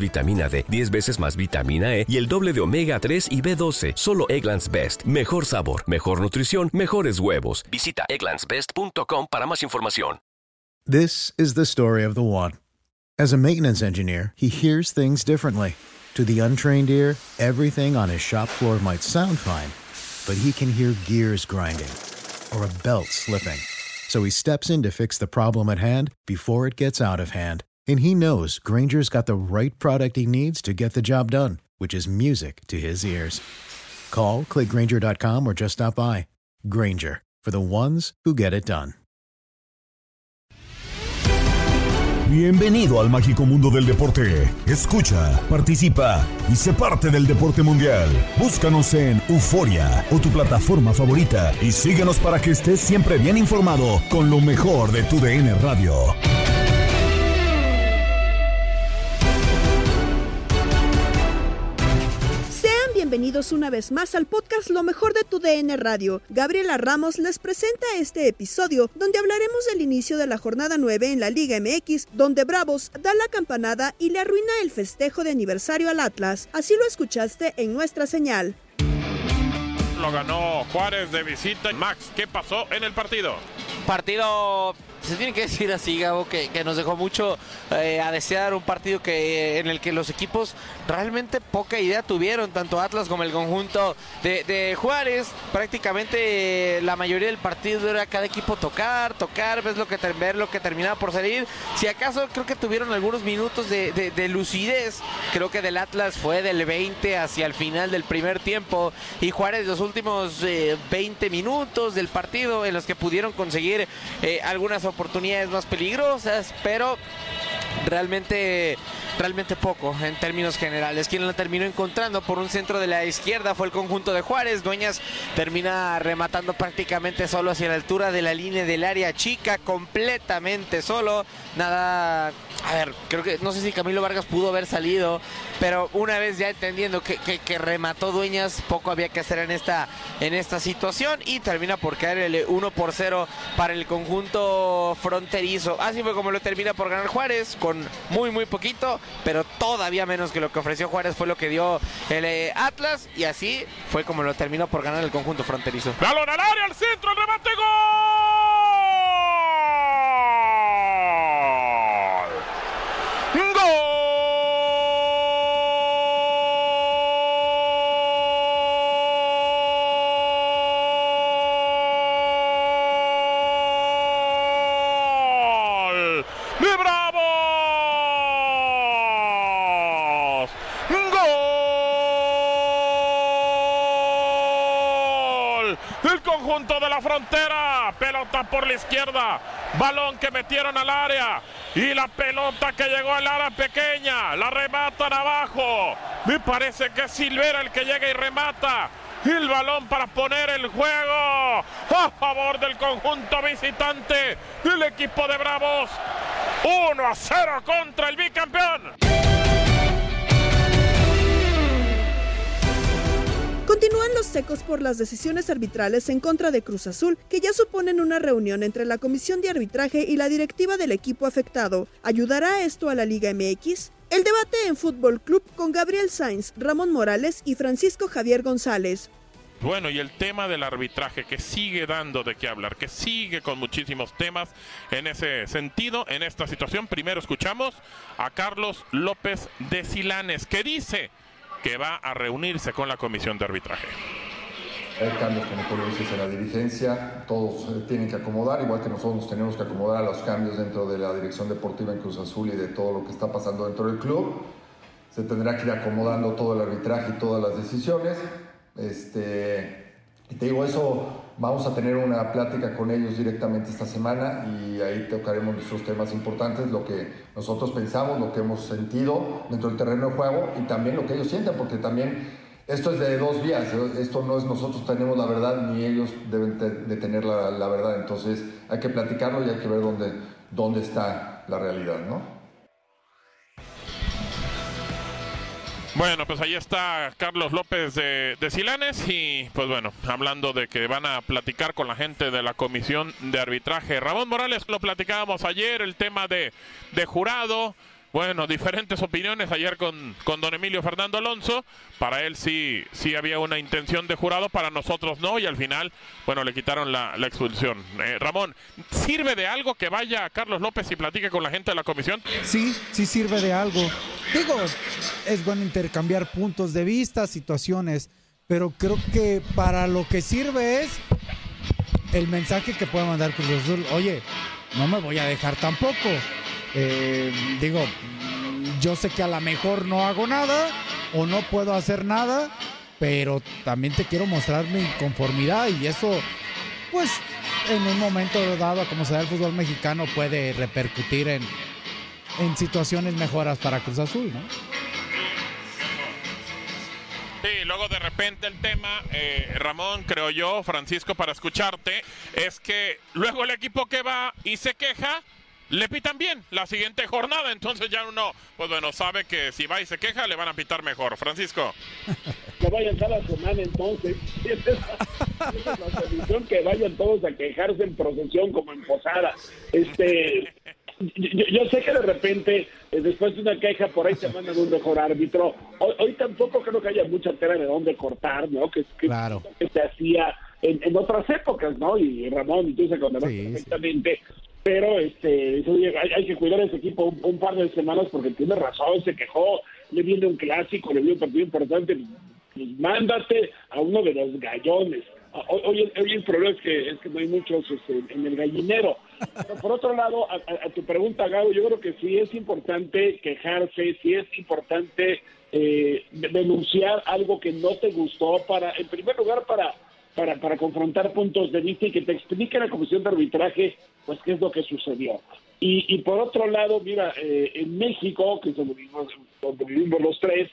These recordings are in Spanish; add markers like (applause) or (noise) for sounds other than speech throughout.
vitamina D, 10 veces más vitamina E y el doble de omega 3 y B12. Solo Egglands Best. Mejor sabor, mejor nutrición, mejores huevos. Visita egglandsbest.com para más información. This is the story of the one. As a maintenance engineer, he hears things differently. To the untrained ear, everything on his shop floor might sound fine, but he can hear gears grinding or a belt slipping. So he steps in to fix the problem at hand before it gets out of hand. And he knows Granger's got the right product he needs to get the job done, which is music to his ears. Call, clickgranger.com, or just stop by. Granger, for the ones who get it done. Bienvenido al mágico mundo del deporte. Escucha, participa y sé parte del deporte mundial. Búscanos en Euforia o tu plataforma favorita y síguenos para que estés siempre bien informado con lo mejor de tu DN Radio. Bienvenidos una vez más al podcast Lo mejor de tu DN Radio. Gabriela Ramos les presenta este episodio donde hablaremos del inicio de la jornada 9 en la Liga MX, donde Bravos da la campanada y le arruina el festejo de aniversario al Atlas. Así lo escuchaste en nuestra señal. Lo ganó Juárez de visita. Max, ¿qué pasó en el partido? Partido se tiene que decir así, Gabo, que, nos dejó mucho eh, a desear un partido que en el que los equipos realmente poca idea tuvieron, tanto Atlas como el conjunto de, Juárez. Prácticamente eh, la mayoría del partido era cada equipo tocar, tocar, ver lo que terminaba por salir. Si acaso creo que tuvieron algunos minutos de, de- de lucidez, creo que del Atlas fue del 20 hacia el final del primer tiempo y Juárez los últimos eh, 20 minutos del partido en los que pudieron conseguir eh, algunas oportunidades más peligrosas, pero realmente realmente poco en términos generales. Quien la terminó encontrando por un centro de la izquierda fue el conjunto de Juárez. Dueñas termina rematando prácticamente solo hacia la altura de la línea del área chica, completamente solo. Nada, a ver, creo que no sé si Camilo Vargas pudo haber salido, pero una vez ya entendiendo que, remató Dueñas, poco había que hacer en esta, en esta situación y termina por caer el 1 por 0 para el conjunto fronterizo. Así fue como lo termina por ganar Juárez, con muy, muy poquito, pero todavía menos que lo que ofreció Juárez fue lo que dio el eh, Atlas y así fue como lo terminó por ganar el conjunto fronterizo. Balón al área, al centro, remate, gol. ¡Gol! ¡De Bravos! ¡Gol! El conjunto de la frontera. Pelota por la izquierda. Balón que metieron al área. Y la pelota que llegó al área pequeña. La rematan abajo. Me parece que es Silvera el que llega y remata. El balón para poner el juego a favor del conjunto visitante del equipo de Bravos. 1 a 0 contra el bicampeón. Continúan los secos por las decisiones arbitrales en contra de Cruz Azul, que ya suponen una reunión entre la comisión de arbitraje y la directiva del equipo afectado. ¿Ayudará esto a la Liga MX? El debate en Fútbol Club con Gabriel Sainz, Ramón Morales y Francisco Javier González. Bueno, y el tema del arbitraje que sigue dando de qué hablar, que sigue con muchísimos temas en ese sentido, en esta situación. Primero escuchamos a Carlos López de Silanes, que dice que va a reunirse con la comisión de arbitraje. Hay cambios, como tú lo dices, en la dirigencia, todos eh, tienen que acomodar, igual que nosotros tenemos que acomodar a los cambios dentro de la dirección deportiva en Cruz Azul y de todo lo que está pasando dentro del club. Se tendrá que ir acomodando todo el arbitraje y todas las decisiones. Este, y te digo, eso vamos a tener una plática con ellos directamente esta semana y ahí tocaremos nuestros temas importantes, lo que nosotros pensamos, lo que hemos sentido dentro del terreno de juego y también lo que ellos sienten, porque también esto es de dos vías, esto no es nosotros tenemos la verdad ni ellos deben de tener la, la verdad, entonces hay que platicarlo y hay que ver dónde, dónde está la realidad, ¿no? Bueno, pues ahí está Carlos López de, de, Silanes y pues bueno, hablando de que van a platicar con la gente de la comisión de arbitraje. Ramón Morales, lo platicábamos ayer, el tema de, de jurado. Bueno, diferentes opiniones ayer con, con don Emilio Fernando Alonso. Para él sí, sí había una intención de jurado, para nosotros no, y al final, bueno, le quitaron la, la expulsión. Eh, Ramón, ¿sirve de algo que vaya Carlos López y platique con la gente de la comisión? Sí, sí sirve de algo. Digo, es bueno intercambiar puntos de vista, situaciones, pero creo que para lo que sirve es el mensaje que puede mandar Cruz Azul. Oye, no me voy a dejar tampoco. Eh, digo, yo sé que a lo mejor no hago nada o no puedo hacer nada, pero también te quiero mostrar mi conformidad y eso, pues, en un momento dado, como se da el fútbol mexicano, puede repercutir en, en situaciones mejoras para Cruz Azul, ¿no? Sí, luego de repente el tema, eh, Ramón, creo yo, Francisco, para escucharte, es que luego el equipo que va y se queja, le pitan bien la siguiente jornada, entonces ya uno, pues bueno, sabe que si va y se queja, le van a pitar mejor. Francisco. Que vayan cada semana entonces. (laughs) Esa es la solución, que vayan todos a quejarse en procesión como en posada. Este, yo, yo, sé que de repente, eh, después de una queja, por ahí se mandan un mejor árbitro. Hoy, hoy, tampoco creo que haya mucha tela de dónde cortar, ¿no? Que, que, claro. que se hacía en, en, otras épocas, ¿no? Y Ramón, y tú se conoces sí, perfectamente. Sí. Pero este, hay, hay, que cuidar a ese equipo un, un, par de semanas porque tiene razón, se quejó, le viene un clásico, le viene un partido importante. Pues mándate a uno de los gallones. Hoy, hoy, hoy el problema es que, es que no hay muchos este, en el gallinero. Pero por otro lado, a, a, a, tu pregunta, Gabo, yo creo que sí es importante quejarse, sí es importante eh, denunciar algo que no te gustó para, en primer lugar, para, para, para confrontar puntos de vista y que te explique la comisión de arbitraje, pues qué es lo que sucedió. Y, y por otro lado, mira, eh, en México, que es donde vivimos, donde vivimos los tres,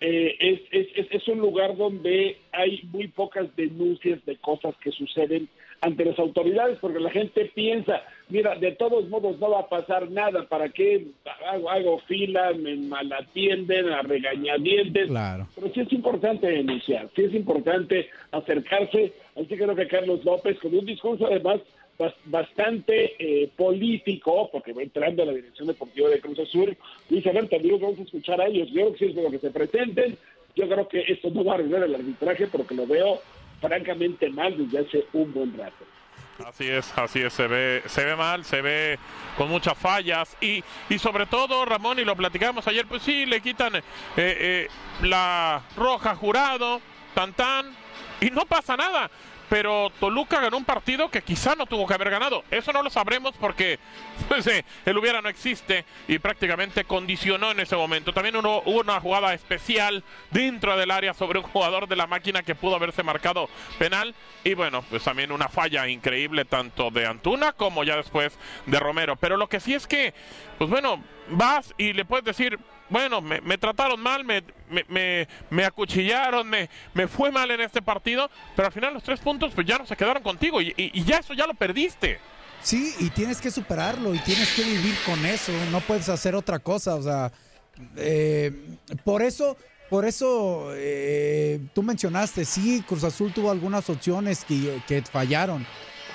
eh, es, es, es, un lugar donde hay muy pocas denuncias de cosas que suceden ante las autoridades, porque la gente piensa, mira, de todos modos no va a pasar nada, ¿para qué hago, hago fila, me malatienden, a regañadientes? Claro. Pero sí es importante denunciar, sí es importante acercarse, así que creo que Carlos López, con un discurso además bastante eh, político, porque va entrando a la dirección deportiva de Cruz Azul, dice, a ver, también vamos a escuchar a ellos, yo creo que si es lo que se presenten, yo creo que esto no va a arreglar el arbitraje, porque lo veo francamente mal desde hace un buen rato. Así es, así es, se ve, se ve mal, se ve con muchas fallas y, y sobre todo, Ramón, y lo platicamos ayer, pues sí, le quitan eh, eh, la roja jurado, tan tan, y no pasa nada pero Toluca ganó un partido que quizá no tuvo que haber ganado. Eso no lo sabremos porque (laughs) pues, eh, el hubiera no existe y prácticamente condicionó en ese momento. También hubo una jugada especial dentro del área sobre un jugador de la máquina que pudo haberse marcado penal. Y bueno, pues también una falla increíble tanto de Antuna como ya después de Romero. Pero lo que sí es que, pues bueno, vas y le puedes decir, bueno, me, me trataron mal, me, me, me, acuchillaron, me, fue mal en este partido, pero al final los tres puntos pues ya no se quedaron contigo y, y, y ya eso ya lo perdiste. Sí, y tienes que superarlo y tienes que vivir con eso, no puedes hacer otra cosa, o sea, eh, por eso, por eso eh, tú mencionaste, sí, Cruz Azul tuvo algunas opciones que, que fallaron,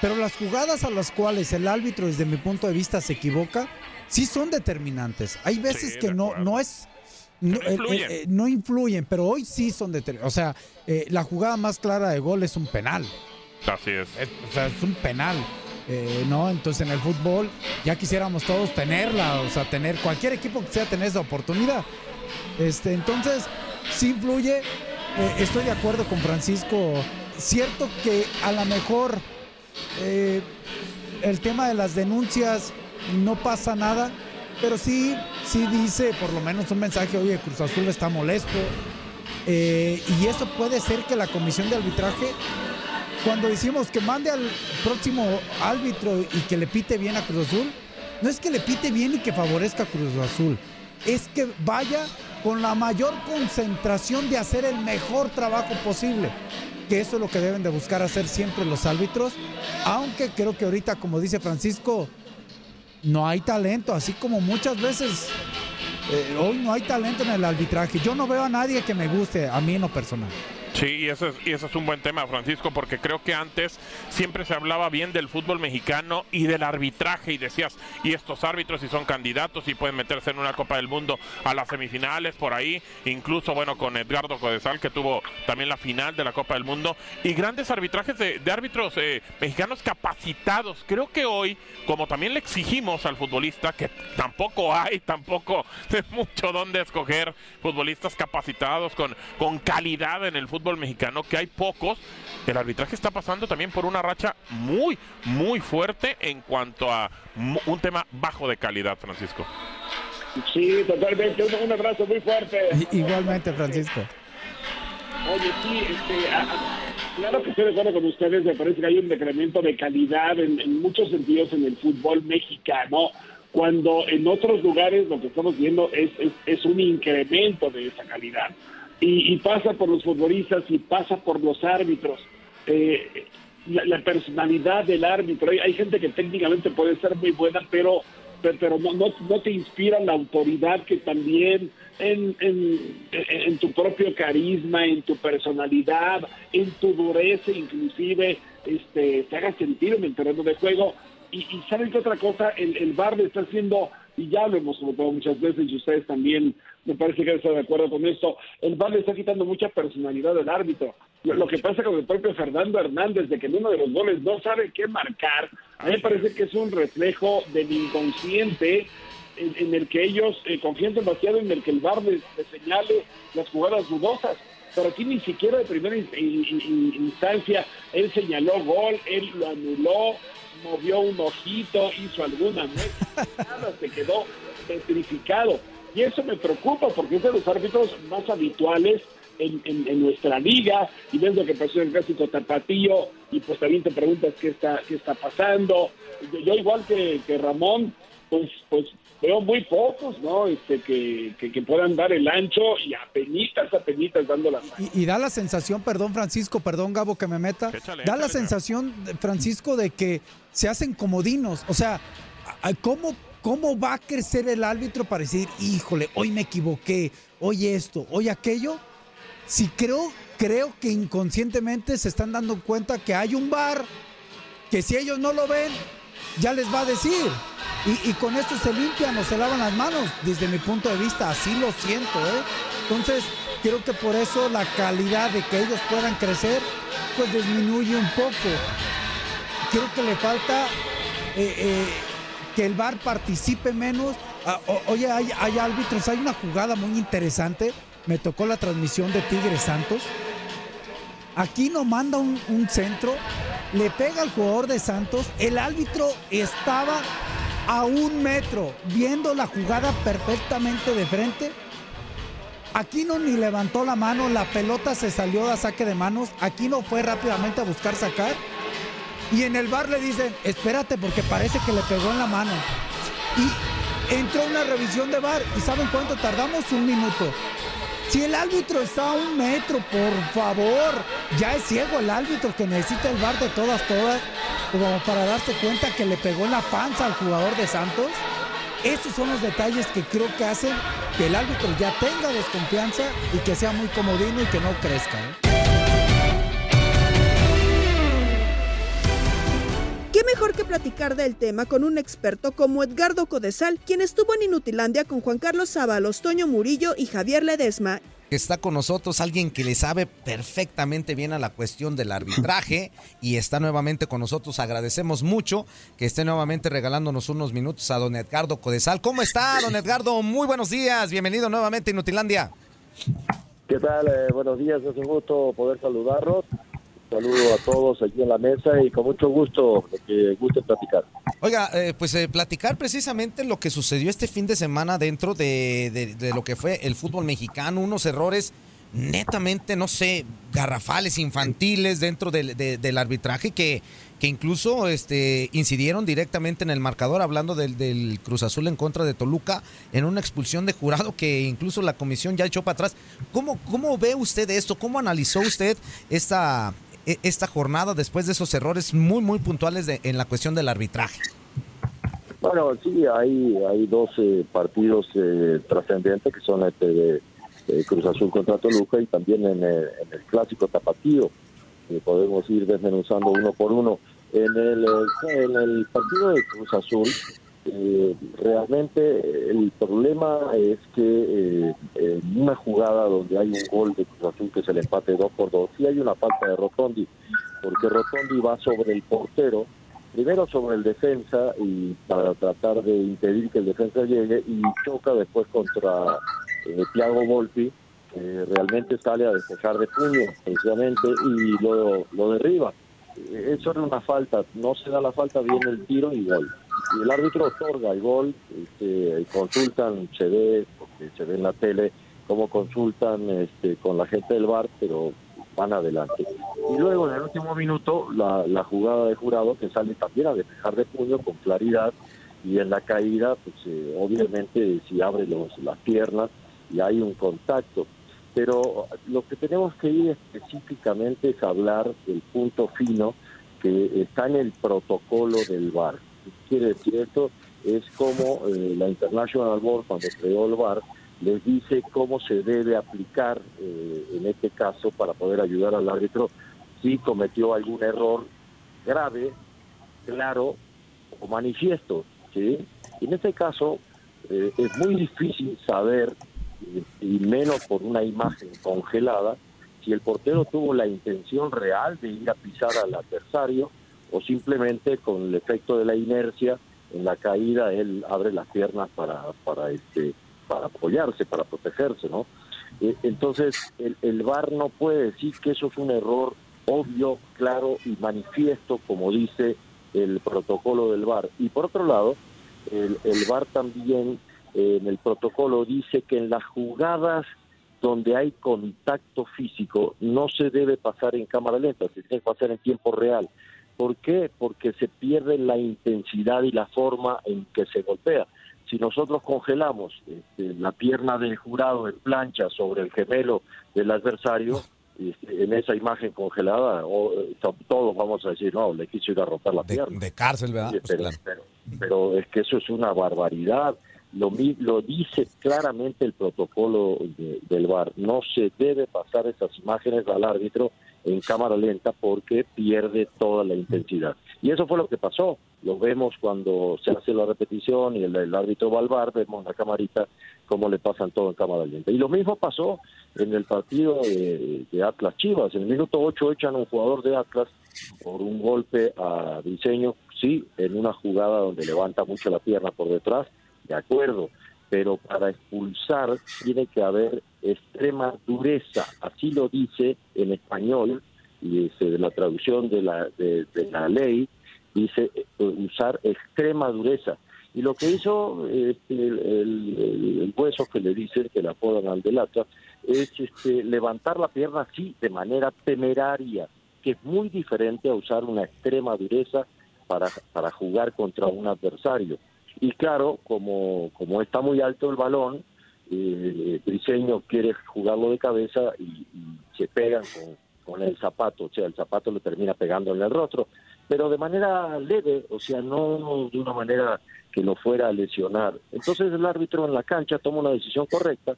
pero las jugadas a las cuales el árbitro desde mi punto de vista se equivoca, sí son determinantes. Hay veces sí, que no, no es no, no influyen. eh, eh, no influyen, pero hoy sí son determinantes. O sea, eh, la jugada más clara de gol es un penal. Así es. Es- o sea, es un penal. eh, ¿No? Entonces en el fútbol ya quisiéramos todos tenerla, o sea, tener cualquier equipo que sea tener esa oportunidad. Este, entonces, sí influye. estoy de acuerdo con Francisco. Cierto que a lo mejor el tema de las denuncias no pasa nada, pero sí, sí dice por lo menos un mensaje, oye, Cruz Azul está molesto. eh, y eso puede ser que la comisión de arbitraje, cuando decimos que mande al próximo árbitro y que le pite bien a Cruz Azul, no es que le pite bien y que favorezca a Cruz Azul, es que vaya con la mayor concentración de hacer el mejor trabajo posible. Que eso es lo que deben de buscar hacer siempre los árbitros, aunque creo que ahorita, como dice Francisco, no hay talento, así como muchas veces eh, hoy no hay talento en el arbitraje. Yo no veo a nadie que me guste, a mí en lo personal. Sí, y ese, es, y ese es un buen tema, Francisco, porque creo que antes siempre se hablaba bien del fútbol mexicano y del arbitraje y decías, y estos árbitros si son candidatos y pueden meterse en una Copa del Mundo a las semifinales por ahí, incluso bueno con Edgardo Codesal que tuvo también la final de la Copa del Mundo y grandes arbitrajes de, árbitros eh, mexicanos capacitados. Creo que hoy, como también le exigimos al futbolista, que tampoco hay, tampoco (laughs) de mucho donde escoger futbolistas capacitados con, con calidad en el fútbol mexicano, que hay pocos. El arbitraje está pasando también por una racha muy, muy fuerte en cuanto a un tema bajo de calidad, Francisco. Sí, totalmente. Un, un abrazo muy fuerte. Igualmente, Francisco. Oye, sí, este, claro que estoy de acuerdo con ustedes. Me parece que hay un decremento de calidad en, en muchos sentidos en el fútbol mexicano, cuando en otros lugares lo que estamos viendo es, es, es un incremento de esa calidad. Y, y pasa por los futbolistas y pasa por los árbitros. Eh, la, la personalidad del árbitro. Hay, hay gente que técnicamente puede ser muy buena, pero pero, pero no, no, no te inspira la autoridad que también en, en, en- tu propio carisma, en tu personalidad, en tu dureza inclusive, este, te haga sentir en el terreno de juego. Y, y ¿saben qué otra cosa? El, el VAR le está haciendo, y ya lo hemos comentado muchas veces, y ustedes también me parece que están de acuerdo con esto, el VAR le está quitando mucha personalidad al árbitro. Lo, que pasa con el propio Fernando Hernández, de que en uno de los goles no sabe qué marcar, a mí me parece que es un reflejo del inconsciente en, en el que ellos eh, confían demasiado en el que el VAR les, les señale las jugadas dudosas. Pero aquí ni siquiera de primera in- in- in- instancia él señaló gol, él lo anuló, movió un ojito, hizo alguna nada, se quedó petrificado. Y eso me preocupa porque es de los árbitros más habituales en, nuestra liga y ves lo que pasó en el clásico tapatío y pues también te preguntas qué está qué está pasando yo igual que, que Ramón pues pues veo muy pocos no este que, que, que puedan dar el ancho y apenitas apenitas dando la mano Y, y da la sensación, perdón Francisco, perdón Gabo que me meta, Échale, da la sensación, Francisco, de que se hacen comodinos. O sea, ¿cómo, ¿cómo va a crecer el árbitro para decir, híjole, hoy me equivoqué, hoy esto, hoy aquello? Si creo, creo que inconscientemente se están dando cuenta que hay un bar, que si ellos no lo ven, ya les va a decir. Y, con esto se limpian o se lavan las manos, desde mi punto de vista, así lo siento, ¿eh? Entonces, creo que por eso la calidad de que ellos puedan crecer, pues disminuye un poco. Creo que le falta eh, eh, que el VAR participe menos. Ah, o- oye, hay, hay árbitros, hay una jugada muy interesante. Me tocó la transmisión de Tigres Santos. Aquí no manda un, centro, le pega al jugador de Santos. El árbitro estaba a un metro, viendo la jugada perfectamente de frente. Aquí no ni levantó la mano, la pelota se salió a saque de manos. Aquí no fue rápidamente a buscar sacar. Y en el bar le dicen, espérate porque parece que le pegó en la mano. Y entró una revisión de bar. ¿Y saben cuánto tardamos? Un minuto. Si el árbitro está a un metro, por favor. Ya es ciego el árbitro que necesita el bar de todas, todas. Como para darse cuenta que le pegó en la panza al jugador de Santos. Esos son los detalles que creo que hacen que el árbitro ya tenga desconfianza y que sea muy comodino y que no crezca. ¿eh? ¿Qué mejor que platicar del tema con un experto como Edgardo Codesal, quien estuvo en Inutilandia con Juan Carlos Sábalos, Toño Murillo y Javier Ledesma? está con nosotros alguien que le sabe perfectamente bien a la cuestión del arbitraje y está nuevamente con nosotros. Agradecemos mucho que esté nuevamente regalándonos unos minutos a don Edgardo Codesal. ¿Cómo está, don Edgardo? Muy buenos días. Bienvenido nuevamente a Inutilandia. ¿Qué tal? Eh, buenos días, es un gusto poder saludarlos saludo a todos aquí en la mesa y con mucho gusto que guste platicar. Oiga, eh, pues eh, platicar precisamente lo que sucedió este fin de semana dentro de, lo que fue el fútbol mexicano, unos errores netamente, no sé, garrafales, infantiles dentro del, arbitraje que, que incluso este, incidieron directamente en el marcador, hablando del, del, Cruz Azul en contra de Toluca, en una expulsión de jurado que incluso la comisión ya echó para atrás. ¿Cómo, cómo ve usted esto? ¿Cómo analizó usted esta, esta jornada después de esos errores muy, muy puntuales de, en la cuestión del arbitraje? Bueno, sí, hay, hay dos partidos eh, trascendentes que son este de, Cruz Azul contra Toluca y también en el, clásico tapatío. que podemos ir desmenuzando uno por uno. En el, en el partido de Cruz Azul, eh, realmente el problema es que eh, en una jugada donde hay un gol de Cruz Azul que es el empate 2 por 2, sí hay una falta de Rotondi, porque Rotondi va sobre el portero, primero sobre el defensa y para tratar de impedir que el defensa llegue y choca después contra eh, Thiago Volpi, que realmente sale a despejar de puño precisamente y lo, lo derriba. Eso era una falta, no se da la falta, viene el tiro y gol y el árbitro otorga el gol, este, consultan, se ve, porque se ve en la tele, cómo consultan este, con la gente del bar, pero van adelante. Y luego en el último minuto, la, jugada de jurado que sale también a despejar de puño con claridad y en la caída, pues eh, obviamente si abre los, las piernas y hay un contacto. Pero lo que tenemos que ir específicamente es hablar del punto fino que está en el protocolo del VAR quiere decir esto? Es como eh, la International Board, cuando creó el VAR, les dice cómo se debe aplicar eh, en este caso para poder ayudar al árbitro si cometió algún error grave, claro o manifiesto. ¿sí? En este caso eh, es muy difícil saber, y menos por una imagen congelada, si el portero tuvo la intención real de ir a pisar al adversario o simplemente con el efecto de la inercia en la caída él abre las piernas para para este para apoyarse para protegerse no eh, entonces el, el VAR no puede decir que eso es un error obvio claro y manifiesto como dice el protocolo del VAR y por otro lado el, el VAR también eh, en el protocolo dice que en las jugadas donde hay contacto físico no se debe pasar en cámara lenta, se tiene que pasar en tiempo real. ¿Por qué? Porque se pierde la intensidad y la forma en que se golpea. Si nosotros congelamos este, la pierna del jurado en plancha sobre el gemelo del adversario, este, en esa imagen congelada, o, eh, todos vamos a decir, no, le quiso ir a romper la pierna. De cárcel, ¿verdad? Pues pero, es que eso es una barbaridad. Lo, lo dice claramente el protocolo del VAR. No se debe pasar esas imágenes al árbitro en cámara lenta porque pierde toda la intensidad. Y eso fue lo que pasó. Lo vemos cuando se hace la repetición y el, árbitro va al bar, vemos la camarita cómo le pasan todo en cámara lenta. Y lo mismo pasó en el partido de, Atlas Chivas. En el minuto 8 echan a un jugador de Atlas por un golpe a diseño, sí, en una jugada donde levanta mucho la pierna por detrás, de acuerdo, pero para expulsar tiene que haber extrema dureza, así lo dice en español, y de la traducción de la, de, la ley, dice eh, usar extrema dureza. Y lo que hizo este, el, hueso que le dicen, que le apodan al delata, es este, levantar la pierna así, de manera temeraria, que es muy diferente a usar una extrema dureza para, para jugar contra un adversario. Y claro, como, como está muy alto el balón, eh, quiere jugarlo de cabeza y, se pegan con, el zapato, o sea, el zapato le termina pegando en el rostro, pero de manera leve, o sea, no de una manera que lo fuera a lesionar. Entonces el árbitro en la cancha toma una decisión correcta,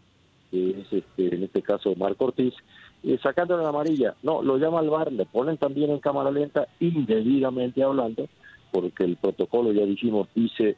que es este, en este caso Marco Ortiz, eh, sacándole la amarilla. No, lo llama al bar, le ponen también en cámara lenta, indebidamente hablando, porque el protocolo, ya dijimos, dice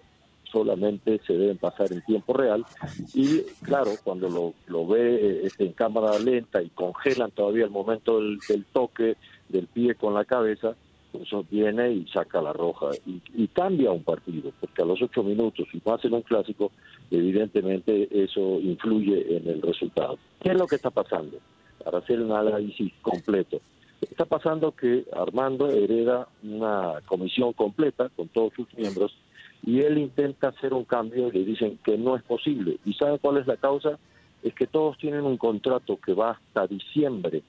solamente se deben pasar en tiempo real y claro, cuando lo, lo ve este, en cámara lenta y congelan todavía el momento del, toque del pie con la cabeza, pues viene y saca la roja y, y, cambia un partido, porque a los ocho minutos, si más en un clásico, evidentemente eso influye en el resultado. ¿Qué es lo que está pasando? Para hacer un análisis completo. Está pasando que Armando hereda una comisión completa con todos sus miembros y él intenta hacer un cambio y le dicen que no es posible. ¿Y sabe cuál es la causa? Es que todos tienen un contrato que va hasta diciembre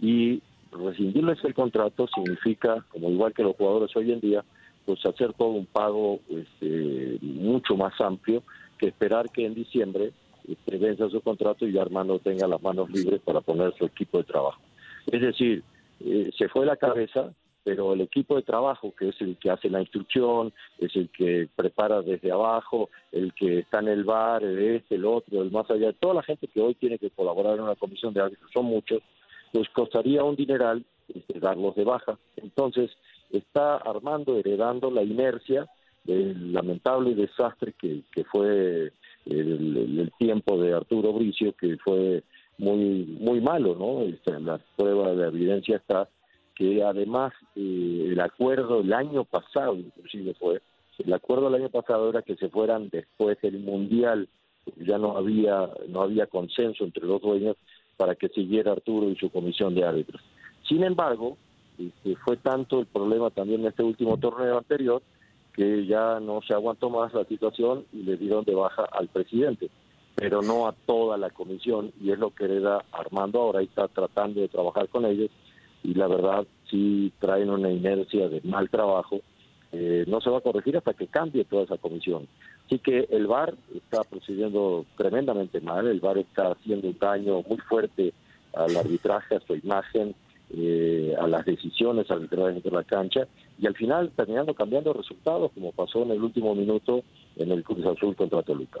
y rescindirles el contrato significa, como igual que los jugadores hoy en día, pues hacer todo un pago este, mucho más amplio que esperar que en diciembre este, venza su contrato y Armando tenga las manos libres para poner su equipo de trabajo. Es decir, eh, se fue la cabeza, pero el equipo de trabajo, que es el que hace la instrucción, es el que prepara desde abajo, el que está en el bar, el este, el otro, el más allá, toda la gente que hoy tiene que colaborar en una comisión de árbitros, son muchos, pues costaría un dineral este, darlos de baja. Entonces, está armando, heredando la inercia del lamentable desastre que, que fue el, el, tiempo de Arturo Bricio, que fue muy muy malo, ¿no? Este, la prueba de evidencia está que además eh, el acuerdo el año pasado, inclusive fue, el acuerdo el año pasado era que se fueran después del Mundial, ya no había, no había consenso entre los dueños para que siguiera Arturo y su comisión de árbitros. Sin embargo, este, fue tanto el problema también en este último torneo anterior que ya no se aguantó más la situación y le dieron de baja al presidente, pero no a toda la comisión y es lo que hereda Armando ahora y está tratando de trabajar con ellos y la verdad sí traen una inercia de mal trabajo. Eh, no se va a corregir hasta que cambie toda esa comisión. Así que el VAR está procediendo tremendamente mal, el VAR está haciendo un daño muy fuerte al arbitraje, a su imagen, eh, a las decisiones arbitrales de la cancha y al final terminando cambiando resultados como pasó en el último minuto en el Cruz Azul contra Toluca.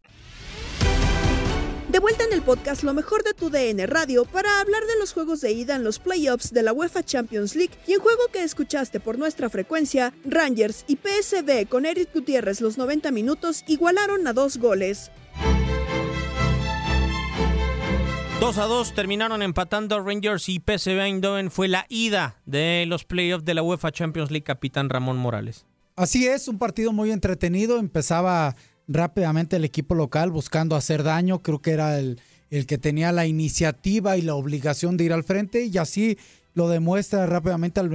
De vuelta en el podcast Lo mejor de tu DN Radio para hablar de los juegos de ida en los playoffs de la UEFA Champions League y en juego que escuchaste por nuestra frecuencia, Rangers y PSV con Eric Gutiérrez los 90 minutos igualaron a dos goles. 2 a 2 terminaron empatando Rangers y PSV Eindhoven fue la ida de los playoffs de la UEFA Champions League capitán Ramón Morales. Así es, un partido muy entretenido, empezaba rápidamente el equipo local buscando hacer daño. Creo que era el, el que tenía la iniciativa y la obligación de ir al frente y así lo demuestra rápidamente al,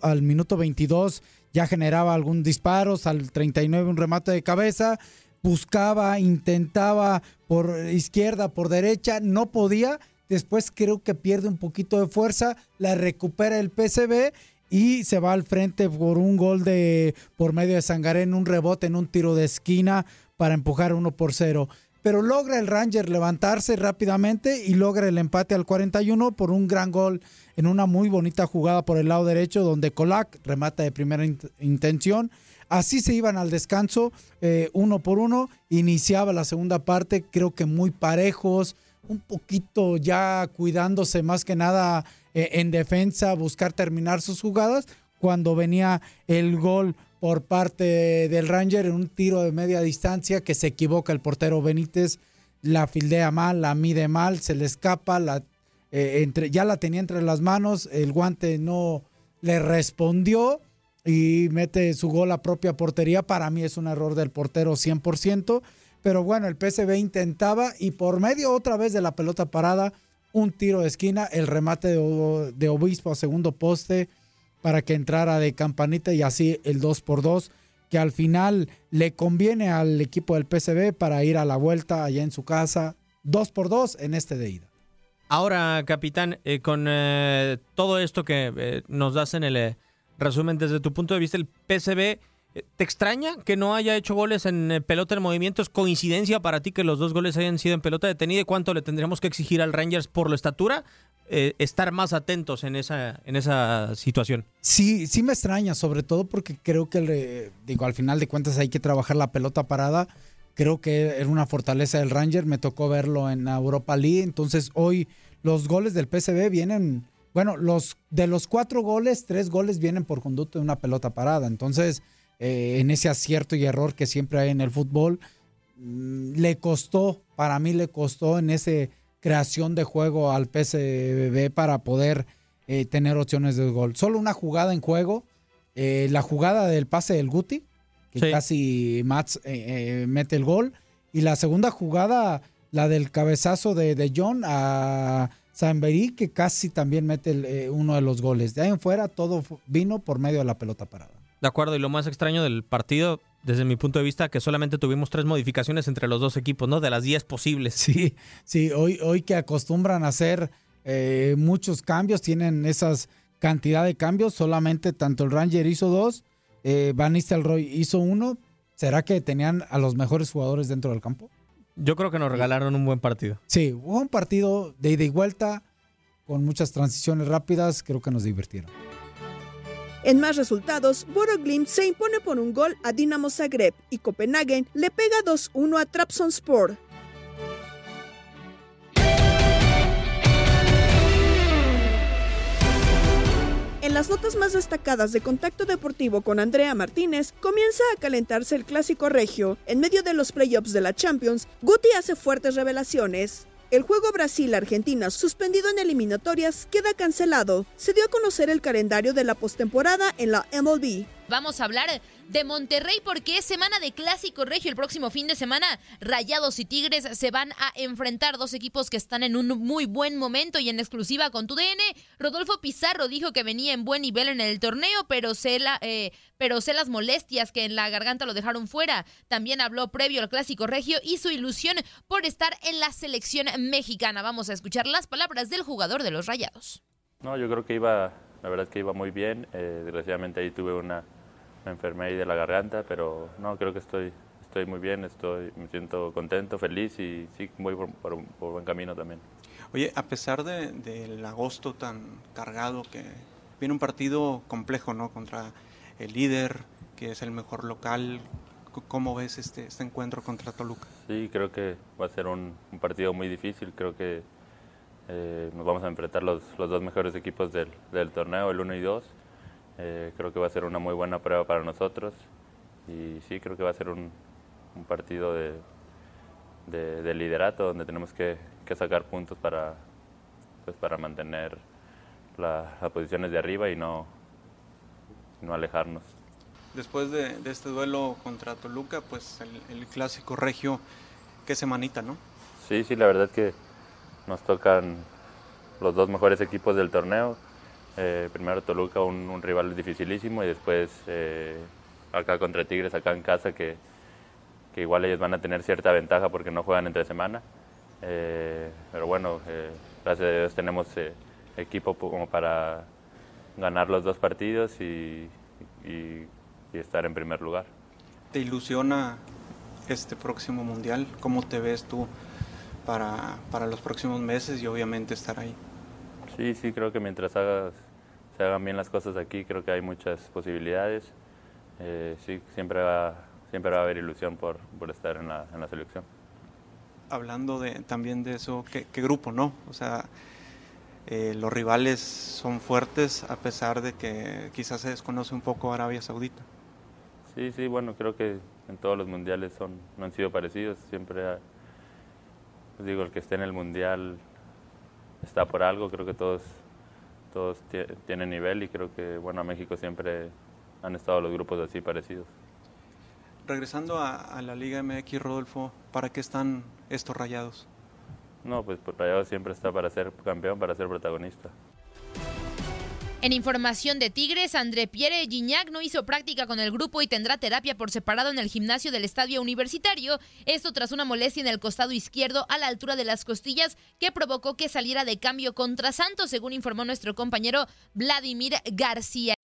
al minuto 22. Ya generaba algún disparos, al 39 un remate de cabeza, buscaba, intentaba por izquierda, por derecha, no podía. Después creo que pierde un poquito de fuerza, la recupera el PCB y se va al frente por un gol de por medio de Sangaré en un rebote, en un tiro de esquina para empujar uno por cero. Pero logra el Ranger levantarse rápidamente y logra el empate al 41 por un gran gol en una muy bonita jugada por el lado derecho donde Colac remata de primera intención. Así se iban al descanso eh, uno por uno. Iniciaba la segunda parte, creo que muy parejos, un poquito ya cuidándose más que nada eh, en defensa, buscar terminar sus jugadas. Cuando venía el gol por parte del Ranger en un tiro de media distancia que se equivoca el portero Benítez, la fildea mal, la mide mal, se le escapa, la, eh, entre, ya la tenía entre las manos, el guante no le respondió y mete su gol a propia portería. Para mí es un error del portero 100%, pero bueno, el PSV intentaba y por medio otra vez de la pelota parada, un tiro de esquina, el remate de, de Obispo a segundo poste para que entrara de campanita y así el 2 por 2 que al final le conviene al equipo del PCB para ir a la vuelta allá en su casa, 2 por 2 en este de ida. Ahora, capitán, eh, con eh, todo esto que eh, nos das en el resumen desde tu punto de vista, el PCB, ¿te extraña que no haya hecho goles en pelota en movimiento? ¿Es coincidencia para ti que los dos goles hayan sido en pelota detenida? ¿Y cuánto le tendríamos que exigir al Rangers por la estatura? Estar más atentos en esa, en esa situación. Sí, sí me extraña, sobre todo porque creo que, digo, al final de cuentas hay que trabajar la pelota parada. Creo que era una fortaleza del Ranger, me tocó verlo en Europa League, entonces hoy los goles del PSV vienen, bueno, los de los cuatro goles, tres goles vienen por conducto de una pelota parada, entonces eh, en ese acierto y error que siempre hay en el fútbol, mm, le costó, para mí le costó en esa creación de juego al PSV para poder eh, tener opciones de gol. Solo una jugada en juego, eh, la jugada del pase del Guti, que casi Mats eh, eh, mete el gol. Y la segunda jugada, la del cabezazo de, de John a Sanberí, que casi también mete eh, uno de los goles. De ahí en fuera todo vino por medio de la pelota parada. De acuerdo, y lo más extraño del partido, desde mi punto de vista, que solamente tuvimos tres modificaciones entre los dos equipos, ¿no? De las diez posibles. Sí, sí, hoy, hoy que acostumbran a hacer muchos cambios, tienen esas cantidad de cambios, solamente tanto el Ranger hizo dos eh, Van Nistelrooy hizo uno. ¿Será que tenían a los mejores jugadores dentro del campo? Yo creo que nos regalaron un buen partido. Sí, hubo un partido de ida y vuelta, con muchas transiciones rápidas, creo que nos divirtieron. En más resultados, Boroglim se impone por un gol a Dinamo Zagreb y Copenhagen le pega 2-1 a Trabzonspor. En las notas más destacadas de Contacto Deportivo con Andrea Martínez, comienza a calentarse el clásico regio. En medio de los playoffs de la Champions, Guti hace fuertes revelaciones. El juego Brasil-Argentina, suspendido en eliminatorias, queda cancelado. Se dio a conocer el calendario de la postemporada en la MLB. Vamos a hablar de Monterrey porque es semana de clásico regio. El próximo fin de semana, Rayados y Tigres se van a enfrentar dos equipos que están en un muy buen momento y en exclusiva con tu DN. Rodolfo Pizarro dijo que venía en buen nivel en el torneo, pero sé, la, eh, pero sé las molestias que en la garganta lo dejaron fuera. También habló previo al clásico regio y su ilusión por estar en la selección mexicana. Vamos a escuchar las palabras del jugador de los Rayados. No, yo creo que iba, la verdad que iba muy bien. Eh, desgraciadamente ahí tuve una me enfermé ahí de la garganta, pero no, creo que estoy, estoy muy bien, estoy, me siento contento, feliz y sí, voy por, buen camino también. Oye, a pesar del agosto tan cargado, que viene un partido complejo, ¿no? Contra el líder, que es el mejor local, ¿cómo ves este, este encuentro contra Toluca? Sí, creo que va a ser un, partido muy difícil, creo que eh, nos vamos a enfrentar los, los dos mejores equipos del, del torneo, el 1 y 2 eh, creo que va a ser una muy buena prueba para nosotros y sí, creo que va a ser un, partido de, de, liderato donde tenemos que, sacar puntos para, pues para mantener las posiciones de arriba y no, no alejarnos. Después de, este duelo contra Toluca, pues el, el clásico regio, qué semanita, ¿no? Sí, sí, la verdad es que nos tocan los dos mejores equipos del torneo eh, primero Toluca, un, rival dificilísimo, y después eh, acá contra Tigres, acá en casa, que, igual ellos van a tener cierta ventaja porque no juegan entre semana. Eh, pero bueno, gracias a Dios tenemos equipo como para ganar los dos partidos y, estar en primer lugar. ¿Te ilusiona este próximo mundial? ¿Cómo te ves tú para, para los próximos meses y obviamente estar ahí? Sí, sí, creo que mientras hagas se hagan bien las cosas aquí, creo que hay muchas posibilidades. Eh, sí, siempre va, siempre va a haber ilusión por, por estar en la, en la, selección. Hablando de, también de eso, ¿qué, grupo, no? O sea, eh, los rivales son fuertes a pesar de que quizás se desconoce un poco Arabia Saudita. Sí, sí, bueno, creo que en todos los mundiales son, no han sido parecidos. Siempre, pues digo, el que esté en el mundial está por algo. Creo que todos todos tienen nivel y creo que bueno a México siempre han estado los grupos así parecidos. Regresando a, la Liga MX, Rodolfo, ¿para qué están estos rayados? No, pues Rayados siempre está para ser campeón, para ser protagonista. En información de Tigres, André Pierre Gignac no hizo práctica con el grupo y tendrá terapia por separado en el gimnasio del estadio universitario. Esto tras una molestia en el costado izquierdo a la altura de las costillas que provocó que saliera de cambio contra Santos, según informó nuestro compañero Vladimir García.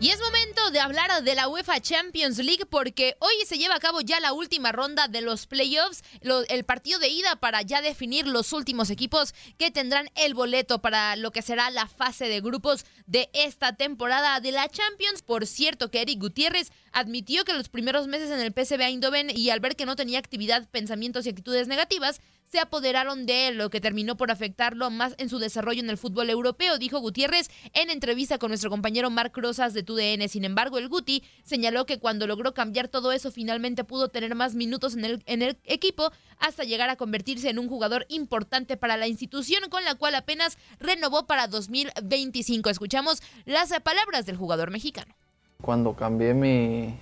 Y es momento de hablar de la UEFA Champions League porque hoy se lleva a cabo ya la última ronda de los playoffs, el partido de ida para ya definir los últimos equipos que tendrán el boleto para lo que será la fase de grupos de esta temporada de la Champions. Por cierto que Eric Gutiérrez admitió que los primeros meses en el PSV Eindhoven y al ver que no tenía actividad, pensamientos y actitudes negativas, se apoderaron de él, lo que terminó por afectarlo más en su desarrollo en el fútbol europeo, dijo Gutiérrez en entrevista con nuestro compañero Marc Rosas de TUDN. Sin embargo, el Guti señaló que cuando logró cambiar todo eso, finalmente pudo tener más minutos en el, en el equipo hasta llegar a convertirse en un jugador importante para la institución, con la cual apenas renovó para 2025. Escuchamos las palabras del jugador mexicano. Cuando cambié mi,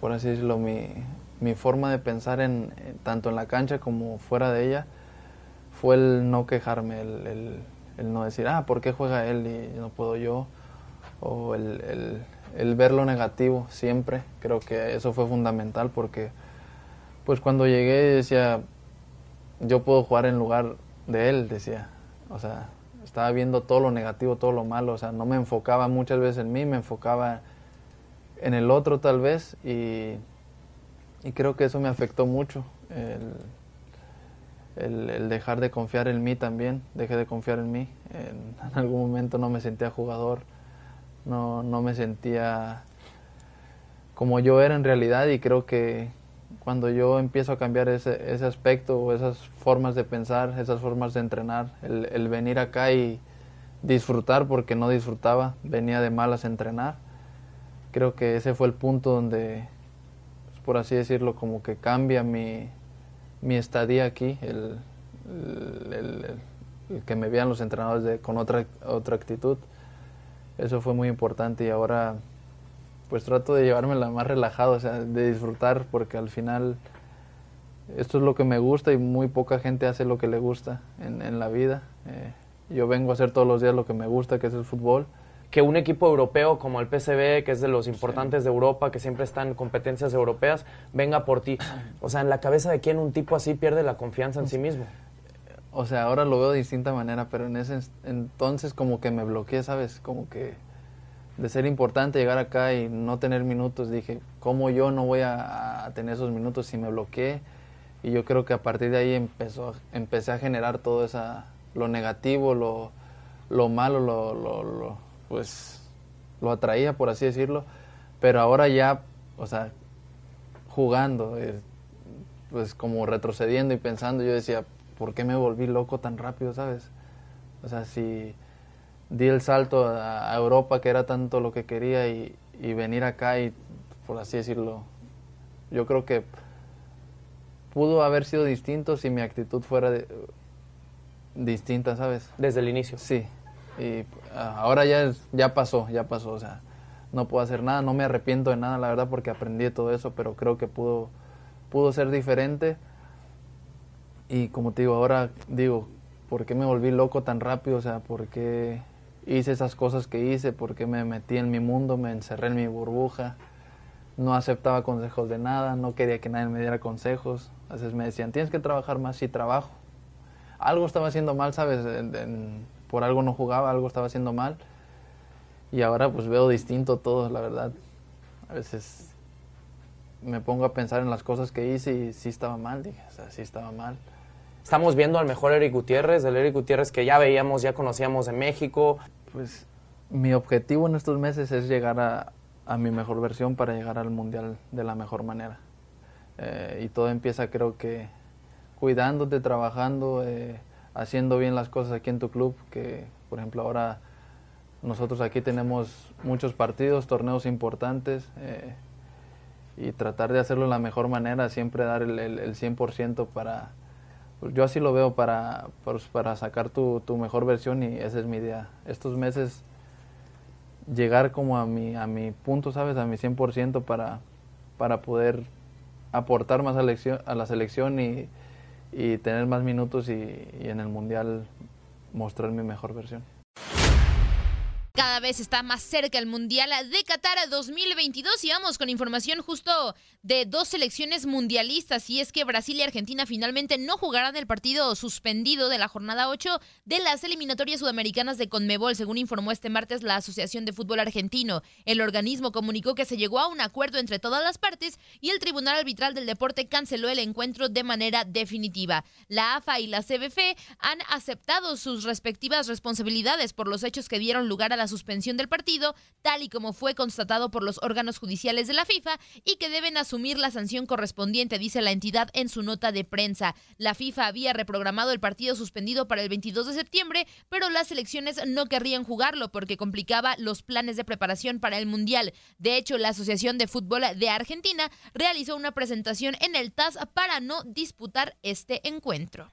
por así decirlo, mi, mi forma de pensar en, tanto en la cancha como fuera de ella fue el no quejarme, el, no decir, ah, ¿por qué juega él y no puedo yo? O el, ver lo negativo siempre. Creo que eso fue fundamental porque pues cuando llegué decía, yo puedo jugar en lugar de él, decía. O sea, estaba viendo todo lo negativo, todo lo malo. O sea, no me enfocaba muchas veces en mí, me enfocaba en el otro tal vez y y creo que eso me afectó mucho, el, dejar de confiar en mí también, dejé de confiar en mí. (laughs) En, algún momento no me sentía jugador, no, no me sentía como yo era en realidad y creo que cuando yo empiezo a cambiar ese, ese aspecto o esas formas de pensar, esas formas de entrenar, el, el, venir acá y disfrutar porque no disfrutaba, venía de malas a entrenar, creo que ese fue el punto donde por así decirlo, como que cambia mi, estadía aquí, el, que me vean los entrenadores con otra, otra actitud. Eso fue muy importante y ahora pues trato de llevármela más relajado, o sea, de disfrutar porque al final esto es lo que me gusta y muy poca gente hace lo que le gusta en, la vida. Eh, yo vengo a hacer todos los días lo que me gusta, que es el fútbol que un equipo europeo como el PSV, que es de los importantes de Europa, que siempre está en competencias europeas, venga por ti. O sea, en la cabeza de quién un tipo así pierde la confianza en sí mismo. O sea, ahora lo veo de distinta manera, pero en ese entonces como que me bloqueé, ¿sabes? Como que de ser importante llegar acá y no tener minutos, dije, ¿cómo yo no voy a, tener esos minutos si me bloqueé? Y yo creo que a partir de ahí empezó, empecé a generar todo esa, lo negativo, lo, lo malo, lo, lo pues lo atraía, por así decirlo, pero ahora ya, o sea, jugando, eh, pues como retrocediendo y pensando, yo decía, ¿por qué me volví loco tan rápido, sabes? O sea, si di el salto a, Europa, que era tanto lo que quería, y, y venir acá y, por así decirlo, yo creo que pudo haber sido distinto si mi actitud fuera distinta, ¿sabes? Desde el inicio. Sí, y ah, ahora ya, ya pasó, ya pasó, o sea, no puedo hacer nada, no me arrepiento de nada, la verdad, porque aprendí todo eso, pero creo que pudo, pudo ser diferente. Y como te digo, ahora digo, ¿por qué me volví loco tan rápido? O sea, ¿por qué hice esas cosas que hice? ¿Por qué me metí en mi mundo, me encerré en mi burbuja? No aceptaba consejos de nada, no quería que nadie me diera consejos. Veces me decían, tienes que trabajar más, sí trabajo. Algo estaba haciendo mal, ¿sabes? en, por algo no jugaba, algo estaba haciendo mal. Y ahora pues veo distinto todo, la verdad. A veces me pongo a pensar en las cosas que hice y sí estaba mal, dije, o sea, sí estaba mal. Estamos viendo al mejor Eric Gutiérrez, el Eric Gutiérrez que ya veíamos, ya conocíamos de México. Pues mi objetivo en estos meses es llegar a, a mi mejor versión para llegar al Mundial de la mejor manera. Eh, y todo empieza creo que cuidándote, trabajando, eh, haciendo bien las cosas aquí en tu club, que por ejemplo ahora nosotros aquí tenemos muchos partidos, torneos importantes eh, y tratar de hacerlo de la mejor manera, siempre dar el, el, 100% para, pues yo así lo veo, para, pues, para sacar tu, tu, mejor versión y esa es mi idea. Estos meses llegar como a mi, a mi punto, ¿sabes? A mi 100% para, para poder aportar más a, a la selección y y tener más minutos y, en el Mundial mostrar mi mejor versión. Cada vez está más cerca el Mundial de Qatar 2022 y vamos con información justo de dos selecciones mundialistas y es que Brasil y Argentina finalmente no jugarán el partido suspendido de la jornada 8 de las eliminatorias sudamericanas de Conmebol, según informó este martes la Asociación de Fútbol Argentino. El organismo comunicó que se llegó a un acuerdo entre todas las partes y el Tribunal Arbitral del Deporte canceló el encuentro de manera definitiva. La AFA y la CBF han aceptado sus respectivas responsabilidades por los hechos que dieron lugar a la suspensión del partido, tal y como fue constatado por los órganos judiciales de la FIFA, y que deben asumir la sanción correspondiente, dice la entidad en su nota de prensa. La FIFA había reprogramado el partido suspendido para el 22 de septiembre, pero las selecciones no querrían jugarlo porque complicaba los planes de preparación para el Mundial. De hecho, la Asociación de Fútbol de Argentina realizó una presentación en el TAS para no disputar este encuentro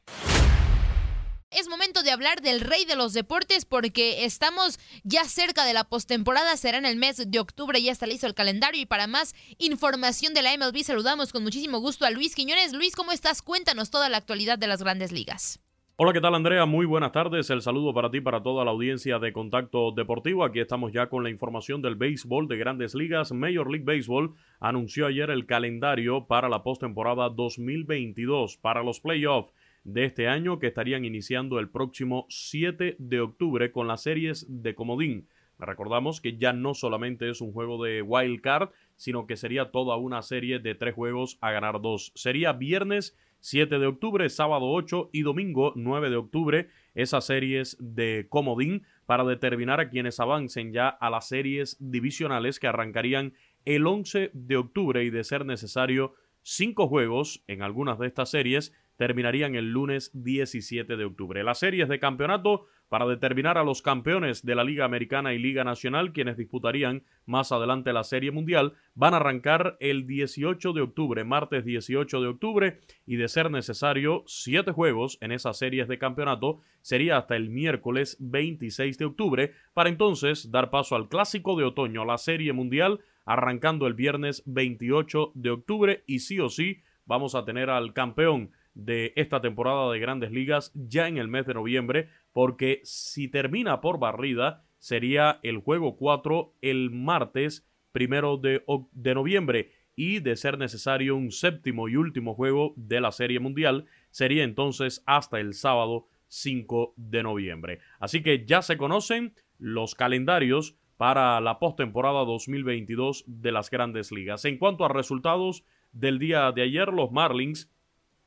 es momento de hablar del rey de los deportes porque estamos ya cerca de la postemporada, será en el mes de octubre, ya está listo el calendario y para más información de la MLB saludamos con muchísimo gusto a Luis Quiñones. Luis, ¿cómo estás? Cuéntanos toda la actualidad de las grandes ligas. Hola, ¿qué tal Andrea? Muy buenas tardes. El saludo para ti, para toda la audiencia de Contacto Deportivo. Aquí estamos ya con la información del béisbol de grandes ligas. Major League Baseball anunció ayer el calendario para la postemporada 2022 para los playoffs de este año que estarían iniciando el próximo 7 de octubre con las series de Comodín. Recordamos que ya no solamente es un juego de wild card, sino que sería toda una serie de tres juegos a ganar dos. Sería viernes 7 de octubre, sábado 8 y domingo 9 de octubre esas series de comodín para determinar a quienes avancen ya a las series divisionales que arrancarían el 11 de octubre y de ser necesario cinco juegos en algunas de estas series terminarían el lunes 17 de octubre. Las series de campeonato para determinar a los campeones de la Liga Americana y Liga Nacional, quienes disputarían más adelante la Serie Mundial, van a arrancar el 18 de octubre, martes 18 de octubre, y de ser necesario siete juegos en esas series de campeonato, sería hasta el miércoles 26 de octubre, para entonces dar paso al clásico de otoño, la Serie Mundial, arrancando el viernes 28 de octubre, y sí o sí vamos a tener al campeón de esta temporada de grandes ligas ya en el mes de noviembre, porque si termina por barrida, sería el juego 4 el martes primero de, de noviembre y de ser necesario un séptimo y último juego de la Serie Mundial, sería entonces hasta el sábado 5 de noviembre. Así que ya se conocen los calendarios para la postemporada 2022 de las grandes ligas. En cuanto a resultados del día de ayer, los Marlins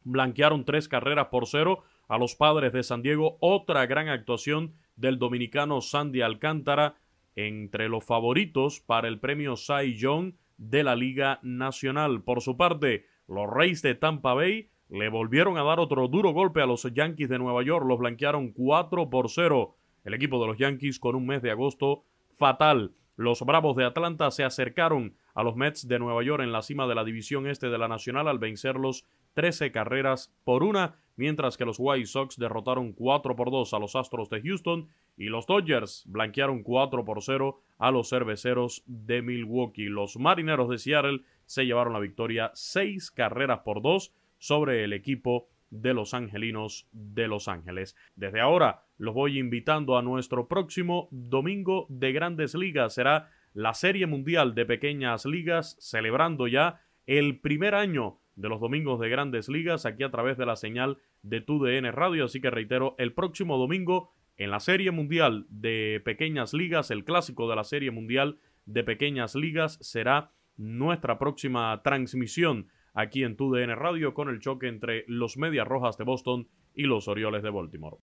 blanquearon tres carreras por cero a los padres de San Diego. Otra gran actuación del dominicano Sandy Alcántara entre los favoritos para el premio Cy Young de la Liga Nacional. Por su parte, los Reyes de Tampa Bay le volvieron a dar otro duro golpe a los Yankees de Nueva York. Los blanquearon 4 por 0. El equipo de los Yankees con un mes de agosto fatal. Los Bravos de Atlanta se acercaron a los Mets de Nueva York en la cima de la división este de la Nacional al vencerlos 13 carreras por una, mientras que los White Sox derrotaron 4 por 2 a los Astros de Houston y los Dodgers blanquearon 4 por 0 a los Cerveceros de Milwaukee. Los Marineros de Seattle se llevaron la victoria 6 carreras por 2 sobre el equipo de los Angelinos de Los Ángeles. Desde ahora los voy invitando a nuestro próximo domingo de Grandes Ligas. Será la Serie Mundial de Pequeñas Ligas, celebrando ya el primer año de los domingos de grandes ligas aquí a través de la señal de TUDN Radio. Así que reitero, el próximo domingo en la Serie Mundial de Pequeñas Ligas, el clásico de la Serie Mundial de Pequeñas Ligas, será nuestra próxima transmisión aquí en TUDN Radio con el choque entre los Medias Rojas de Boston y los Orioles de Baltimore.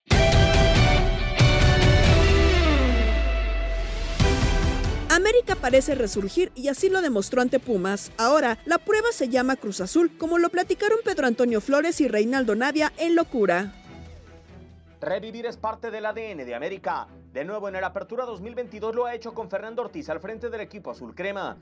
América parece resurgir y así lo demostró ante Pumas. Ahora, la prueba se llama Cruz Azul, como lo platicaron Pedro Antonio Flores y Reinaldo Navia en Locura. Revivir es parte del ADN de América. De nuevo en el Apertura 2022 lo ha hecho con Fernando Ortiz al frente del equipo azul crema.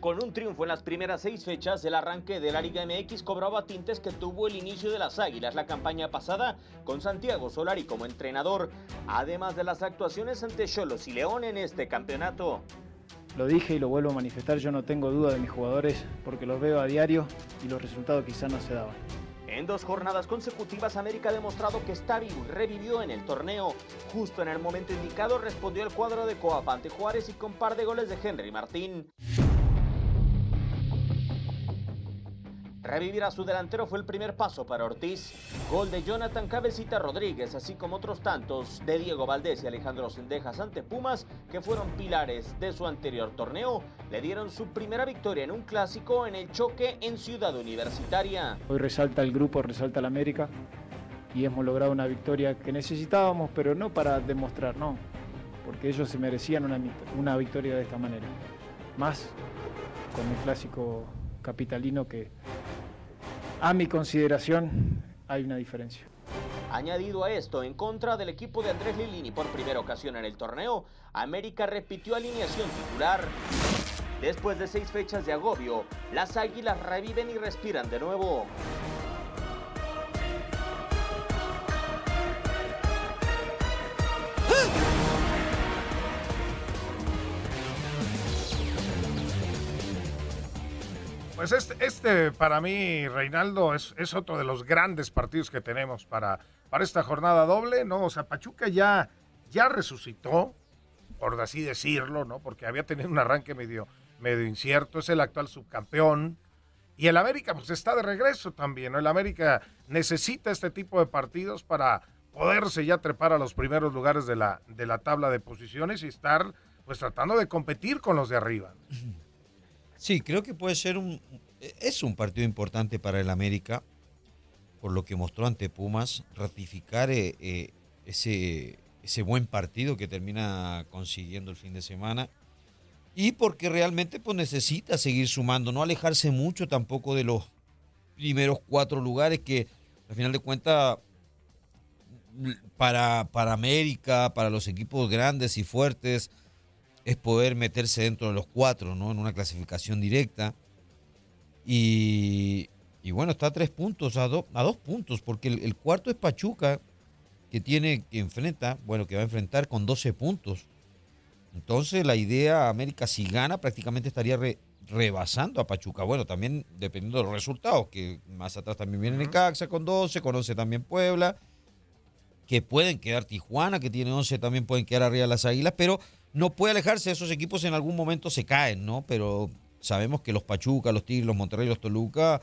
Con un triunfo en las primeras seis fechas, el arranque de la Liga MX cobraba tintes que tuvo el inicio de las Águilas la campaña pasada, con Santiago Solari como entrenador, además de las actuaciones ante Cholos y León en este campeonato. Lo dije y lo vuelvo a manifestar, yo no tengo duda de mis jugadores porque los veo a diario y los resultados quizás no se daban. En dos jornadas consecutivas, América ha demostrado que está vivo y revivió en el torneo. Justo en el momento indicado respondió el cuadro de Coapa ante Juárez y con par de goles de Henry Martín. Revivir a su delantero fue el primer paso para Ortiz. Gol de Jonathan Cabecita Rodríguez, así como otros tantos de Diego Valdés y Alejandro Sendejas ante Pumas, que fueron pilares de su anterior torneo, le dieron su primera victoria en un clásico en el choque en Ciudad Universitaria. Hoy resalta el grupo, resalta la América y hemos logrado una victoria que necesitábamos, pero no para demostrar, no, porque ellos se merecían una, una victoria de esta manera. Más con el clásico capitalino que a mi consideración hay una diferencia. Añadido a esto, en contra del equipo de Andrés Lilini por primera ocasión en el torneo, América repitió alineación titular. Después de seis fechas de agobio, las águilas reviven y respiran de nuevo. Pues este, este para mí, Reinaldo, es, es, otro de los grandes partidos que tenemos para, para esta jornada doble, ¿no? O sea, Pachuca ya, ya resucitó, por así decirlo, ¿no? Porque había tenido un arranque medio, medio incierto, es el actual subcampeón. Y el América, pues está de regreso también, ¿no? El América necesita este tipo de partidos para poderse ya trepar a los primeros lugares de la, de la tabla de posiciones y estar, pues tratando de competir con los de arriba. Sí, creo que puede ser un. Es un partido importante para el América, por lo que mostró ante Pumas, ratificar eh, eh, ese, ese buen partido que termina consiguiendo el fin de semana. Y porque realmente pues, necesita seguir sumando, no alejarse mucho tampoco de los primeros cuatro lugares que, al final de cuentas, para, para América, para los equipos grandes y fuertes, es poder meterse dentro de los cuatro, ¿no? En una clasificación directa. Y, y bueno, está a tres puntos, a, a dos puntos, porque el, cuarto es Pachuca, que tiene, que enfrenta, bueno, que va a enfrentar con 12 puntos. Entonces la idea, América, si gana, prácticamente estaría rebasando a Pachuca. Bueno, también dependiendo de los resultados, que más atrás también viene Necaxa con 12, con 11 también Puebla, que pueden quedar Tijuana, que tiene 11, también pueden quedar arriba las Águilas, pero no puede alejarse, esos equipos en algún momento se caen, ¿no? Pero sabemos que los Pachuca, los Tigres, los Monterrey, los Toluca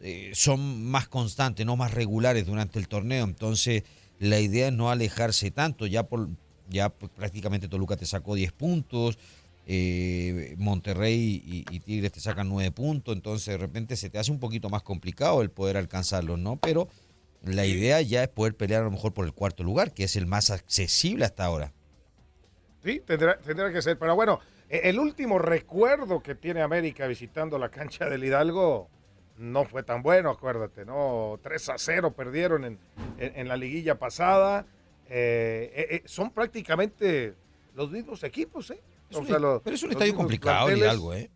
eh, son más constantes, no más regulares durante el torneo. Entonces, la idea es no alejarse tanto. Ya, por, ya pues, prácticamente Toluca te sacó 10 puntos, eh, Monterrey y, y, Tigres te sacan 9 puntos. Entonces, de repente se te hace un poquito más complicado el poder alcanzarlos, ¿no? Pero la idea ya es poder pelear a lo mejor por el cuarto lugar, que es el más accesible hasta ahora. Sí, tendrá, tendrá que ser. Pero bueno, e, el último recuerdo que tiene América visitando la cancha del Hidalgo no fue tan bueno, acuérdate, ¿no? 3 a 0 perdieron en, en, la liguilla pasada. Eh, eh, eh, son prácticamente los mismos equipos, ¿eh? O sea, los, pero es un estadio complicado el Hidalgo, ¿eh?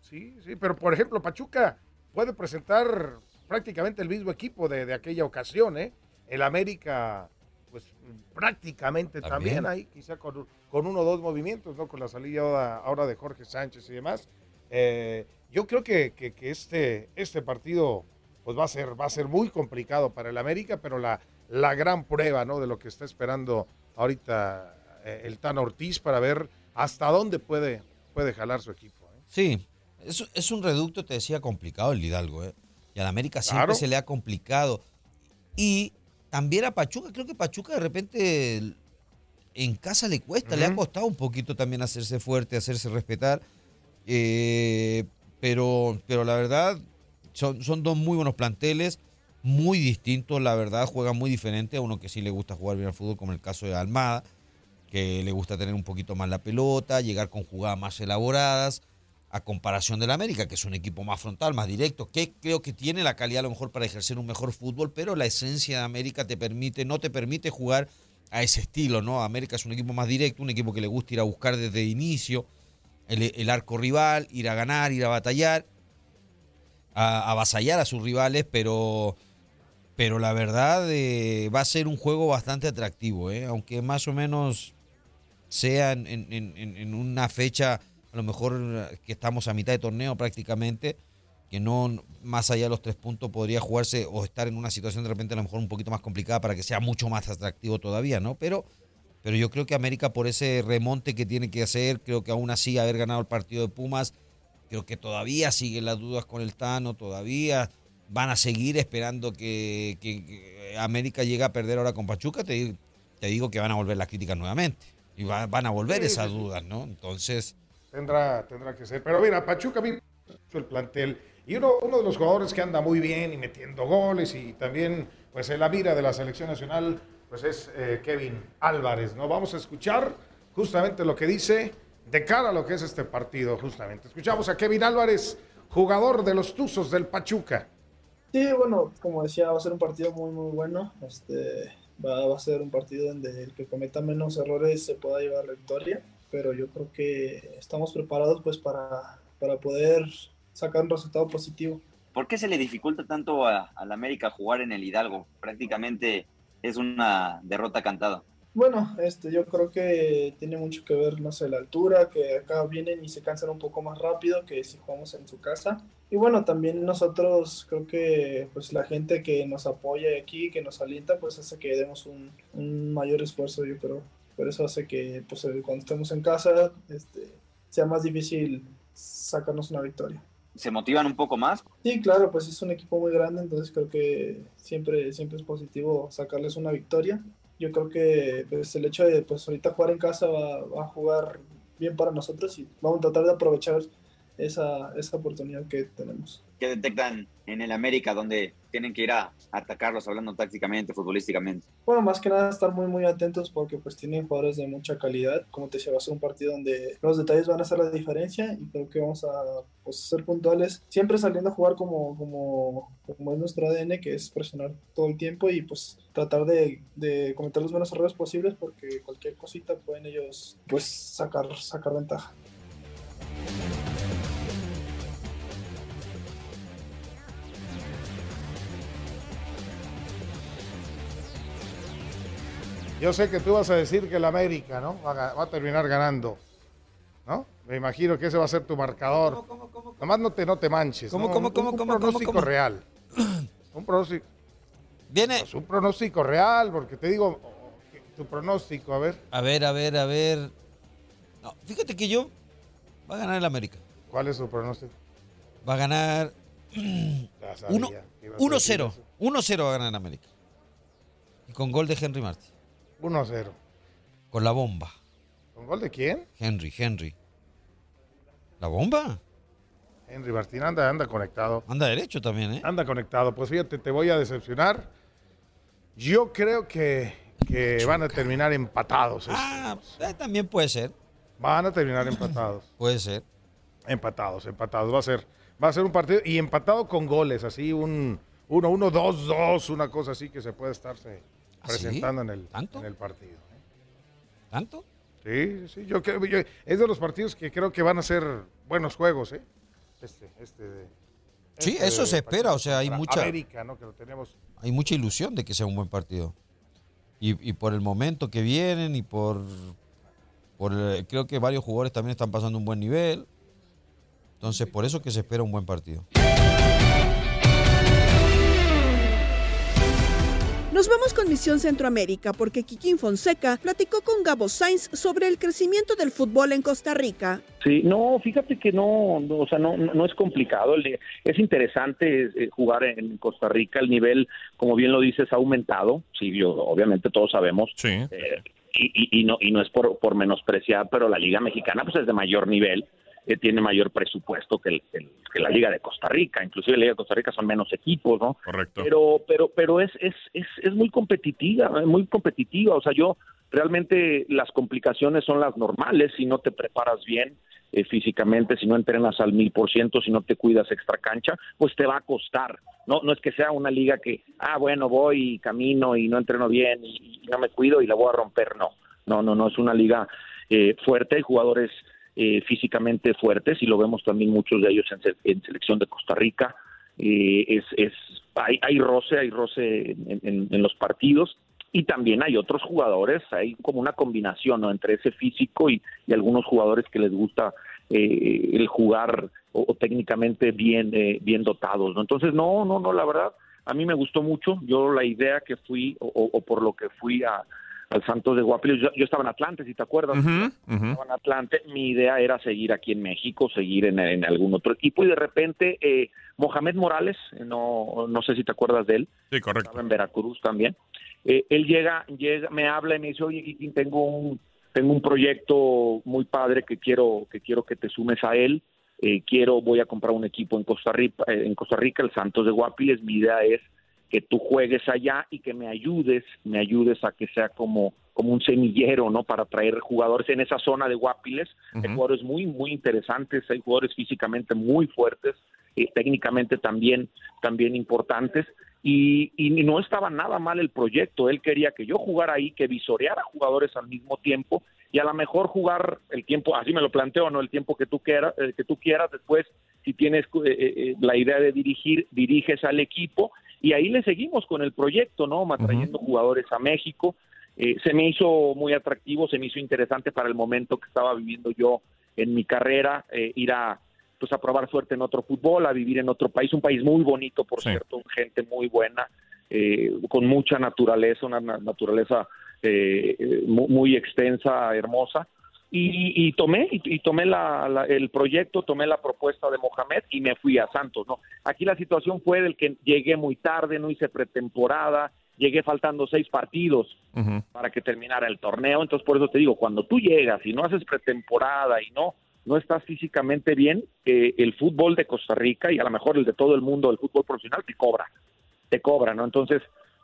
Sí, sí, pero por ejemplo, Pachuca puede presentar prácticamente el mismo equipo de, de aquella ocasión, ¿eh? El América pues prácticamente también, ahí, quizá con, uno o dos movimientos, ¿no? Con la salida ahora, de Jorge Sánchez y demás. Eh, yo creo que, este, este partido pues va a ser, va a ser muy complicado para el América, pero la, la gran prueba, ¿no? De lo que está esperando ahorita eh, el Tan Ortiz para ver hasta dónde puede, puede jalar su equipo. ¿eh? Sí, es, es, un reducto, te decía, complicado el Hidalgo, ¿eh? Y al América siempre se le ha complicado. Y también a Pachuca, creo que Pachuca de repente en casa le cuesta, le ha costado un poquito también hacerse fuerte, hacerse respetar. Eh, pero, pero la verdad, son, son dos muy buenos planteles, muy distintos, la verdad, juegan muy diferente a uno que sí le gusta jugar bien al fútbol, como el caso de Almada, que le gusta tener un poquito más la pelota, llegar con jugadas más elaboradas a comparación del América, que es un equipo más frontal, más directo, que creo que tiene la calidad a lo mejor para ejercer un mejor fútbol, pero la esencia de América te permite, no te permite jugar a ese estilo, ¿no? América es un equipo más directo, un equipo que le gusta ir a buscar desde inicio el, arco rival, ir a ganar, ir a batallar, a, avasallar a sus rivales, pero, pero la verdad eh, va a ser un juego bastante atractivo, ¿eh? aunque más o menos sea en, en una fecha a lo mejor que estamos a mitad de torneo prácticamente, que no, más allá de los tres puntos, podría jugarse o estar en una situación de repente a lo mejor un poquito más complicada para que sea mucho más atractivo todavía, ¿no? Pero, pero yo creo que América por ese remonte que tiene que hacer, creo que aún así haber ganado el partido de Pumas, creo que todavía siguen las dudas con el Tano, todavía van a seguir esperando que, que- que América llegue a perder ahora con Pachuca, te, digo- te digo que van a volver las críticas nuevamente. Y va- van a volver esas dudas, ¿no? Entonces, Tendrá, tendrá que ser. Pero mira, Pachuca mucho el plantel. Y uno, uno de los jugadores que anda muy bien y metiendo goles y también pues en la mira de la selección nacional pues es eh, Kevin Álvarez, ¿no? Vamos a escuchar justamente lo que dice de cara a lo que es este partido, justamente. Escuchamos a Kevin Álvarez, jugador de los Tuzos del Pachuca. Sí, bueno, como decía, va a ser un partido muy, muy bueno. Este, va, va a ser un partido donde el que cometa menos errores se pueda llevar la victoria, pero yo creo que estamos preparados pues para, para poder sacar un resultado positivo. ¿Por qué se le dificulta tanto a- al América jugar en el Hidalgo? Prácticamente es una derrota cantada. Bueno, este, yo creo que tiene mucho que ver, no sé, la altura, que acá vienen y se cansan un poco más rápido que si jugamos en su casa. Y bueno, también nosotros creo que pues la gente que nos apoya aquí, que nos alienta, pues hace que demos un, un mayor esfuerzo, yo creo. Por eso hace que pues cuando estemos en casa este, sea más difícil sacarnos una victoria. ¿Se motivan un poco más? Sí, claro, pues es un equipo muy grande, entonces creo que siempre, siempre es positivo sacarles una victoria. Yo creo que pues, el hecho de pues, ahorita jugar en casa va, va a jugar bien para nosotros y vamos a tratar de aprovechar esa, esa oportunidad que tenemos. ¿Qué detectan en el América donde tienen que ir a atacarlos hablando tácticamente, futbolísticamente? Bueno, más que nada estar muy muy atentos porque pues tienen jugadores de mucha calidad. Como te decía, va a ser un partido donde los detalles van a hacer la diferencia y creo que vamos a pues, ser puntuales, siempre saliendo a jugar como, como, como es nuestro ADN, que es presionar todo el tiempo y pues tratar de, de cometer los menos errores posibles porque cualquier cosita pueden ellos pues sacar, sacar ventaja. Yo sé que tú vas a decir que el América, ¿no? Va a, ga- va a terminar ganando, ¿no? Me imagino que ese va a ser tu marcador. Nomás no te, no te manches. ¿Cómo, ¿no? cómo, Un- cómo, un, cómo, pronóstico cómo, cómo? real. Un pronóstico. Viene. Pues un pronóstico real, porque te digo, tu pronóstico, a ver. a ver, a ver, a ver. No, fíjate que yo va a ganar el América. ¿Cuál es tu pronóstico? Va a ganar (clears throat) Ya sabía uno- que ibas a decir 1-0. eso. 1-0 va a ganar el América. Y con gol de Henry Martin. 1-0. Con la bomba. ¿Con gol de quién? Henry, Henry. ¿La bomba? Henry Martín anda, anda conectado. Anda derecho también, ¿eh? Anda conectado. Pues fíjate, te voy a decepcionar. Yo creo que, que van a terminar empatados. Ah, eh, también puede ser. Van a terminar empatados. (laughs) Puede ser. Empatados, empatados. Va a ser, va a ser un partido y empatado con goles, así un 1-1, 2-2, una cosa así que se puede estarse ¿Ah, sí? presentando en, el, en el partido. ¿Tanto? Sí, sí, yo es de los partidos que creo que van a ser buenos juegos, ¿eh? Este, este de- Sí, este eso de se espera, o sea, hay mucha- América, ¿no? Que lo tenemos. Hay mucha ilusión de que sea un buen partido. Y, y por el momento que vienen y por, por eh, creo que varios jugadores también están pasando un buen nivel. Entonces, por eso que se espera un buen partido. Nos vamos con Misión Centroamérica porque Kikín Fonseca platicó con Gabo Sainz sobre el crecimiento del fútbol en Costa Rica. Sí, no, fíjate que no, no, o sea, no, no es complicado. Es interesante eh, jugar en Costa Rica. El nivel, como bien lo dices, ha aumentado. Sí, yo, obviamente todos sabemos. Eh, y, y- y no, y no es por, por menospreciar, pero la Liga Mexicana pues es de mayor nivel. Eh, tiene mayor presupuesto que, el- que el- que la Liga de Costa Rica. Inclusive la Liga de Costa Rica son menos equipos, ¿no? Correcto. pero pero pero es es, es es muy competitiva muy competitiva o sea yo realmente las complicaciones son las normales si no te preparas bien eh, físicamente si no entrenas al mil por ciento si no te cuidas extra cancha pues te va a costar no no es que sea una liga que ah bueno voy y camino y no entreno bien y, y no me cuido y la voy a romper no no no no es una liga eh, fuerte hay jugadores eh, físicamente fuertes y lo vemos también muchos de ellos en, se- en selección de Costa Rica eh, es, es hay, hay roce, hay roce en, en- en los partidos y también hay otros jugadores, hay como una combinación ¿no? entre ese físico y, y algunos jugadores que les gusta eh, el jugar o, técnicamente bien, eh, bien dotados. ¿no? Entonces, no, no, no, la verdad, a mí me gustó mucho. Yo la idea que fui o, por lo que fui a, al Santos de Guapiles, yo, estaba en Atlante, si te acuerdas. Estaba en Atlante, mi idea era seguir aquí en México, seguir en, algún otro equipo y de repente eh, Mohamed Morales, no, no sé si te acuerdas de él. Sí, correcto. Estaba en Veracruz también. Eh, él llega, llega, me habla y me dice, oye, tengo un tengo un proyecto muy padre que quiero que quiero que te sumes a él. Eh, quiero, voy a comprar un equipo en Costa Rica, eh, en Costa Rica, el Santos de Guapiles. Mi idea es que tú juegues allá y que me ayudes, me ayudes a que sea como, como un semillero, ¿no? Para traer jugadores en esa zona de Guapiles. Hay jugadores muy, muy interesantes, hay jugadores físicamente muy fuertes, eh, técnicamente también, también importantes y, no estaba nada mal el proyecto. Él quería que yo jugara ahí, que visoreara jugadores al mismo tiempo y a lo mejor jugar el tiempo, así me lo planteo, no el tiempo que tú quieras, eh, que tú quieras. Después, si tienes eh, eh, la idea de dirigir, diriges al equipo y ahí le seguimos con el proyecto, ¿no? Trayendo jugadores a México. se me hizo muy atractivo, se me hizo interesante para el momento que estaba viviendo yo en mi carrera, ir a pues a probar suerte en otro fútbol, a vivir en otro país, un país muy bonito, por cierto, gente muy buena, eh, con mucha naturaleza, una naturaleza eh, muy, extensa, hermosa. Y, tomé y, tomé el proyecto, tomé la propuesta de Mohamed y me fui a Santos. No, aquí la situación fue del que llegué muy tarde, no hice pretemporada, llegué faltando seis partidos para que terminara el torneo. Entonces por eso te digo, cuando tú llegas y no haces pretemporada y no no estás físicamente bien, eh, el fútbol de Costa Rica y a lo mejor el de todo el mundo, el fútbol profesional, te cobra, te cobra, ¿no? Entonces,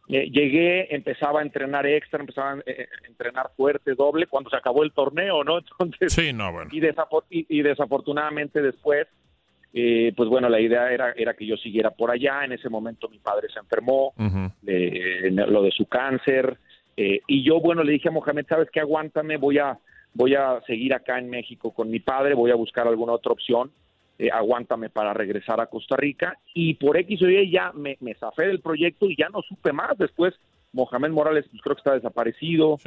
eh, llegué, empezaba a entrenar extra, empezaba a eh, entrenar fuerte, doble, cuando se acabó el torneo, ¿no? (laughs) Entonces, sí, no, bueno. y, y, desafortunadamente después, pues bueno, la idea era, era que yo siguiera por allá, en ese momento mi padre se enfermó, lo de su cáncer, y yo, bueno, le dije a Mohamed, ¿sabes qué? Aguántame, voy a voy a seguir acá en México con mi padre, voy a buscar alguna otra opción, eh, aguántame para regresar a Costa Rica. Y por X o Y ya me, me zafé del proyecto y ya no supe más. Después Mohamed Morales pues creo que está desaparecido,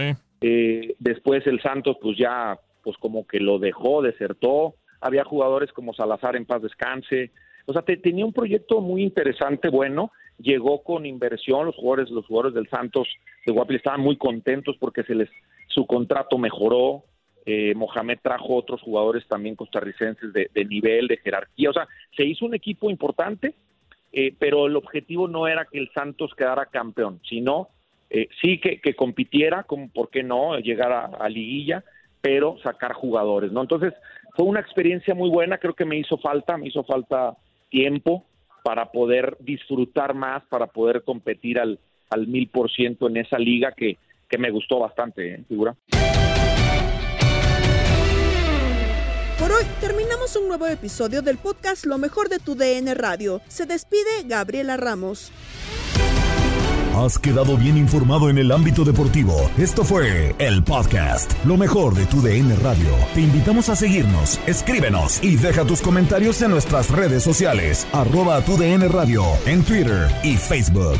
eh, después el Santos pues ya pues como que lo dejó, desertó, había jugadores como Salazar en paz descanse, o sea, tenía un proyecto muy interesante, bueno, llegó con inversión, los jugadores, los jugadores del Santos de Guapil estaban muy contentos porque se les su contrato mejoró, eh, Mohamed trajo otros jugadores también costarricenses de, nivel, de jerarquía. O sea, se hizo un equipo importante, eh, pero el objetivo no era que el Santos quedara campeón, sino eh, sí que, compitiera, como, ¿por qué no?, llegar a, liguilla, pero sacar jugadores, ¿no? Entonces, fue una experiencia muy buena, creo que me hizo falta, me hizo falta tiempo para poder disfrutar más, para poder competir al, mil por ciento en esa liga que, que me gustó bastante, figura. Por hoy terminamos un nuevo episodio del podcast Lo mejor de tu DN Radio. Se despide Gabriela Ramos. Has quedado bien informado en el ámbito deportivo. Esto fue el podcast Lo mejor de tu DN Radio. Te invitamos a seguirnos, escríbenos y deja tus comentarios en nuestras redes sociales, arroba tu DN Radio, en Twitter y Facebook.